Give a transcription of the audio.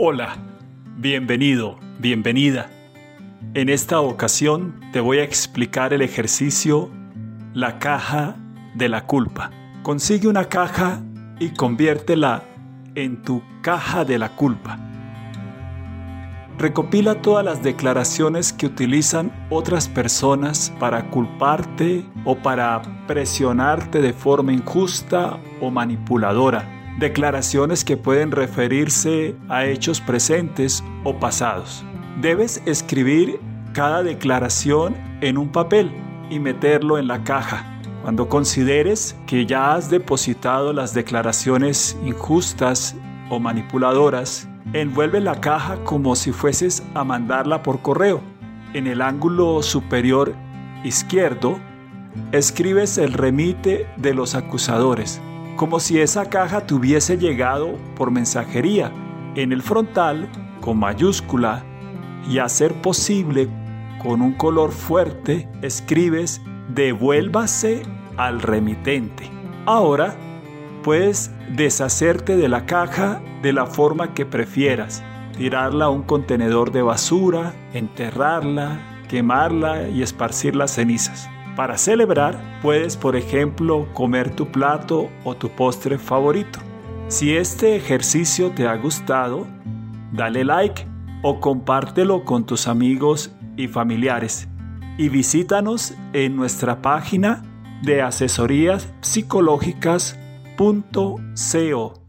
Hola, bienvenido, bienvenida. En esta ocasión te voy a explicar el ejercicio La caja de la culpa. Consigue una caja y conviértela en tu caja de la culpa. Recopila todas las declaraciones que utilizan otras personas para culparte o para presionarte de forma injusta o manipuladora declaraciones que pueden referirse a hechos presentes o pasados. Debes escribir cada declaración en un papel y meterlo en la caja. Cuando consideres que ya has depositado las declaraciones injustas o manipuladoras, envuelve la caja como si fueses a mandarla por correo. En el ángulo superior izquierdo, escribes el remite de los acusadores como si esa caja tuviese llegado por mensajería en el frontal con mayúscula y a ser posible con un color fuerte escribes devuélvase al remitente. Ahora puedes deshacerte de la caja de la forma que prefieras, tirarla a un contenedor de basura, enterrarla, quemarla y esparcir las cenizas. Para celebrar, puedes, por ejemplo, comer tu plato o tu postre favorito. Si este ejercicio te ha gustado, dale like o compártelo con tus amigos y familiares. Y visítanos en nuestra página de asesorías psicológicas.co.